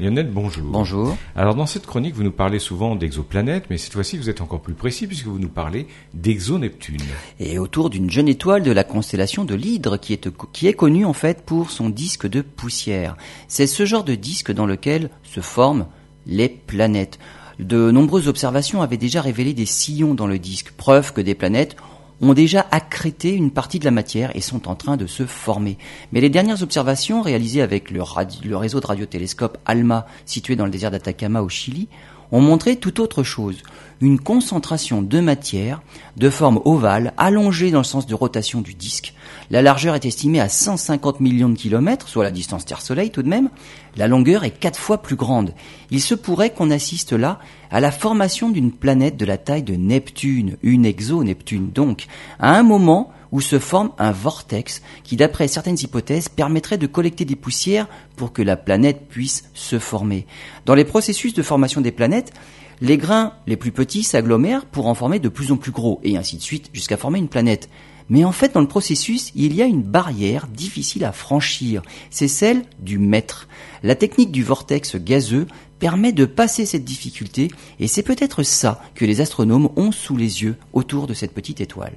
Lionel, bonjour. Bonjour. Alors dans cette chronique, vous nous parlez souvent d'exoplanètes, mais cette fois-ci vous êtes encore plus précis puisque vous nous parlez d'exoneptune. Et autour d'une jeune étoile de la constellation de l'Hydre qui est, qui est connue en fait pour son disque de poussière. C'est ce genre de disque dans lequel se forment les planètes. De nombreuses observations avaient déjà révélé des sillons dans le disque, preuve que des planètes ont déjà accrété une partie de la matière et sont en train de se former. Mais les dernières observations réalisées avec le, le réseau de radiotélescopes ALMA situé dans le désert d'Atacama au Chili ont montré tout autre chose. Une concentration de matière de forme ovale allongée dans le sens de rotation du disque. La largeur est estimée à 150 millions de kilomètres, soit la distance Terre-Soleil tout de même. La longueur est quatre fois plus grande. Il se pourrait qu'on assiste là à la formation d'une planète de la taille de Neptune, une exo-Neptune donc, à un moment où se forme un vortex qui, d'après certaines hypothèses, permettrait de collecter des poussières pour que la planète puisse se former. Dans les processus de formation des planètes, les grains les plus petits s'agglomèrent pour en former de plus en plus gros, et ainsi de suite, jusqu'à former une planète. Mais en fait, dans le processus, il y a une barrière difficile à franchir. C'est celle du mètre. La technique du vortex gazeux permet de passer cette difficulté, et c'est peut-être ça que les astronomes ont sous les yeux autour de cette petite étoile.